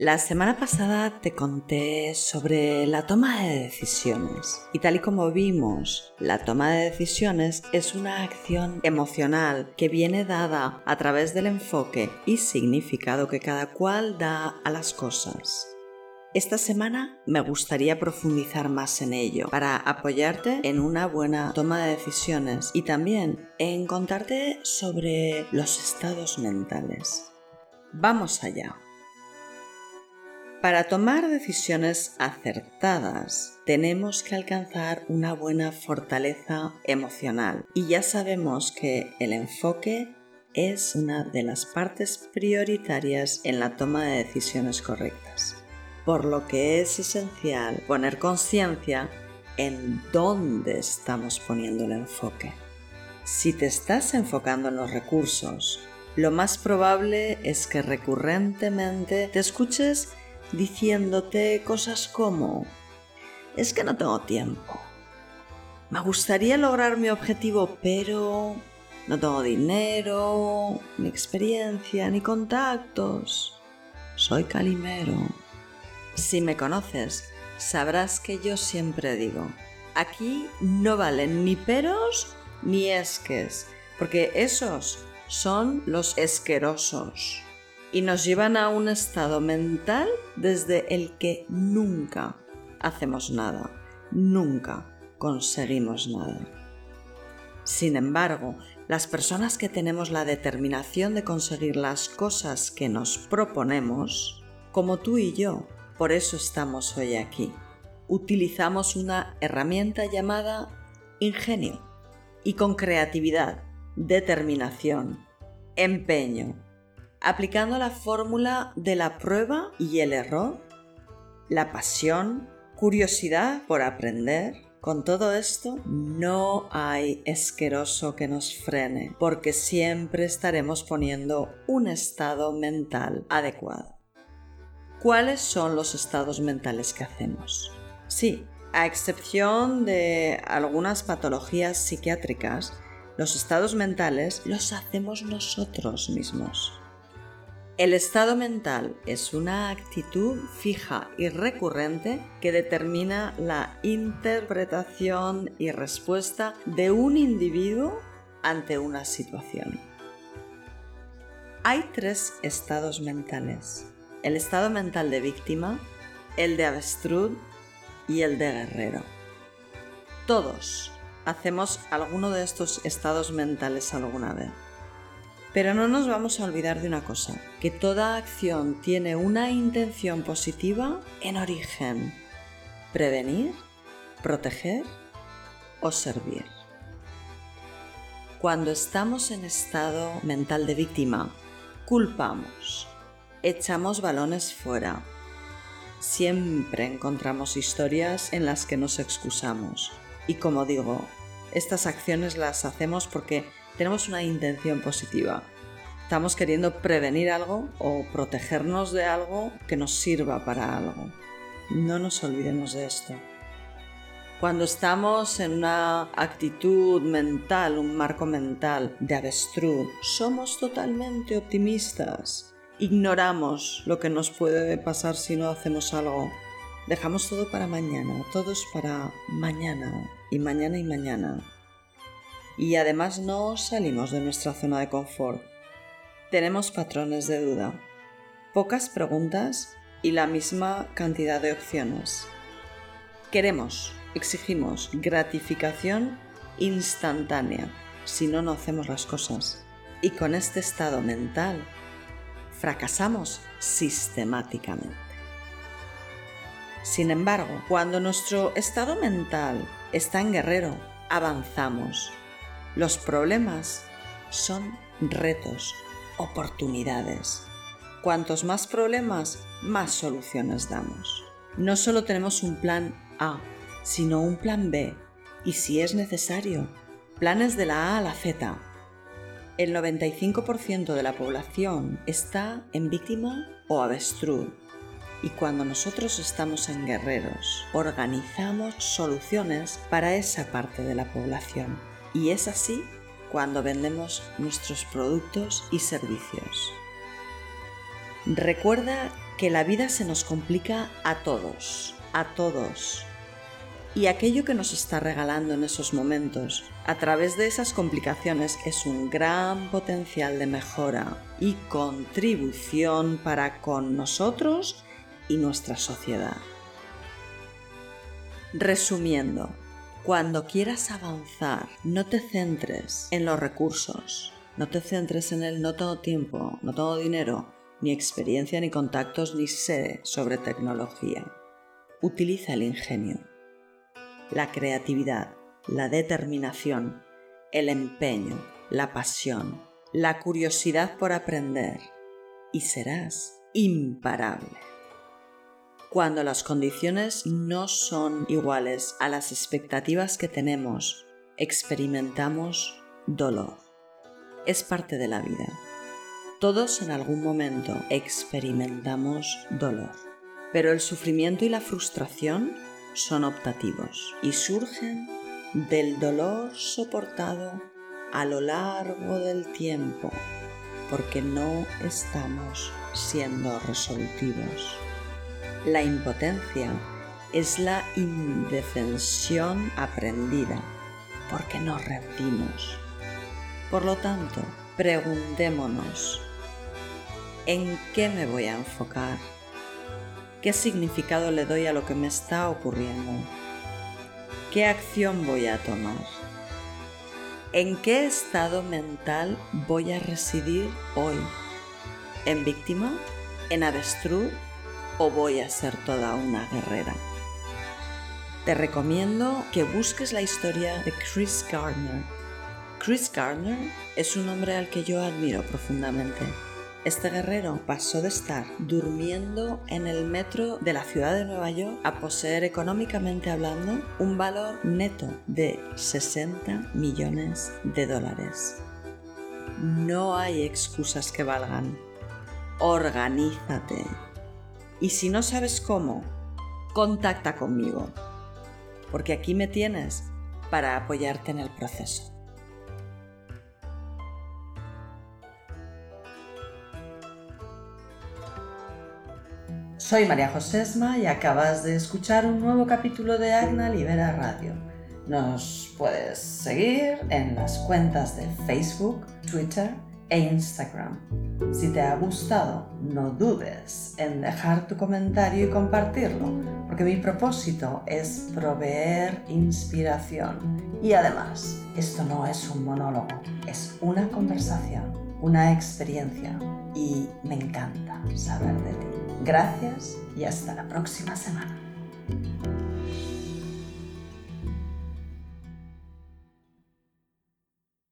La semana pasada te conté sobre la toma de decisiones y tal y como vimos, la toma de decisiones es una acción emocional que viene dada a través del enfoque y significado que cada cual da a las cosas. Esta semana me gustaría profundizar más en ello para apoyarte en una buena toma de decisiones y también en contarte sobre los estados mentales. Vamos allá. Para tomar decisiones acertadas tenemos que alcanzar una buena fortaleza emocional y ya sabemos que el enfoque es una de las partes prioritarias en la toma de decisiones correctas, por lo que es esencial poner conciencia en dónde estamos poniendo el enfoque. Si te estás enfocando en los recursos, lo más probable es que recurrentemente te escuches diciéndote cosas como, es que no tengo tiempo. Me gustaría lograr mi objetivo, pero no tengo dinero, ni experiencia, ni contactos. Soy calimero. Si me conoces, sabrás que yo siempre digo, aquí no valen ni peros ni esques, porque esos son los esquerosos y nos llevan a un estado mental desde el que nunca hacemos nada, nunca conseguimos nada. Sin embargo, las personas que tenemos la determinación de conseguir las cosas que nos proponemos, como tú y yo, por eso estamos hoy aquí, utilizamos una herramienta llamada ingenio y con creatividad, determinación, empeño, aplicando la fórmula de la prueba y el error, la pasión, curiosidad por aprender. Con todo esto no hay esqueroso que nos frene, porque siempre estaremos poniendo un estado mental adecuado. ¿Cuáles son los estados mentales que hacemos? Sí, a excepción de algunas patologías psiquiátricas, los estados mentales los hacemos nosotros mismos. El estado mental es una actitud fija y recurrente que determina la interpretación y respuesta de un individuo ante una situación. Hay tres estados mentales. El estado mental de víctima, el de avestruz y el de guerrero. Todos hacemos alguno de estos estados mentales alguna vez. Pero no nos vamos a olvidar de una cosa, que toda acción tiene una intención positiva en origen. Prevenir, proteger o servir. Cuando estamos en estado mental de víctima, culpamos, echamos balones fuera. Siempre encontramos historias en las que nos excusamos. Y como digo, estas acciones las hacemos porque tenemos una intención positiva. Estamos queriendo prevenir algo o protegernos de algo que nos sirva para algo. No nos olvidemos de esto. Cuando estamos en una actitud mental, un marco mental de avestruz, somos totalmente optimistas. Ignoramos lo que nos puede pasar si no hacemos algo. Dejamos todo para mañana, todo es para mañana y mañana y mañana y además no salimos de nuestra zona de confort. Tenemos patrones de duda, pocas preguntas y la misma cantidad de opciones. Queremos, exigimos gratificación instantánea, si no, no hacemos las cosas. Y con este estado mental, fracasamos sistemáticamente. Sin embargo, cuando nuestro estado mental está en guerrero, avanzamos, los problemas son retos, oportunidades. Cuantos más problemas, más soluciones damos. No solo tenemos un plan A, sino un plan B y si es necesario, planes de la A a la Z. El 95% de la población está en víctima o avestruz y cuando nosotros estamos en guerreros, organizamos soluciones para esa parte de la población. Y es así cuando vendemos nuestros productos y servicios. Recuerda que la vida se nos complica a todos, a todos. Y aquello que nos está regalando en esos momentos, a través de esas complicaciones, es un gran potencial de mejora y contribución para con nosotros y nuestra sociedad. Resumiendo, cuando quieras avanzar, no te centres en los recursos, no te centres en el no tengo tiempo, no tengo dinero, ni experiencia, ni contactos, ni sé sobre tecnología. Utiliza el ingenio, la creatividad, la determinación, el empeño, la pasión, la curiosidad por aprender y serás imparable. Cuando las condiciones no son iguales a las expectativas que tenemos, experimentamos dolor. Es parte de la vida. Todos en algún momento experimentamos dolor, pero el sufrimiento y la frustración son optativos y surgen del dolor soportado a lo largo del tiempo, porque no estamos siendo resolutivos. La impotencia es la indefensión aprendida, porque nos rendimos. Por lo tanto, preguntémonos, ¿En qué me voy a enfocar? ¿Qué significado le doy a lo que me está ocurriendo? ¿Qué acción voy a tomar? ¿En qué estado mental voy a residir hoy? ¿En víctima? ¿En avestruz? ¿O voy a ser toda una guerrera? Te recomiendo que busques la historia de Chris Gardner. Chris Gardner es un hombre al que yo admiro profundamente este guerrero pasó de estar durmiendo en el metro de la ciudad de Nueva York a poseer económicamente hablando un valor neto de 60 millones de dólares. No hay excusas que valgan. Organízate. Y si no sabes cómo, contacta conmigo. Porque aquí me tienes para apoyarte en el proceso. Soy María Josesma y acabas de escuchar un nuevo capítulo de Agna Libera Radio. Nos puedes seguir en las cuentas de Facebook, Twitter e Instagram. Si te ha gustado, no dudes en dejar tu comentario y compartirlo, porque mi propósito es proveer inspiración. Y además, esto no es un monólogo, es una conversación, una experiencia y me encanta saber de ti. Gracias y hasta la próxima semana.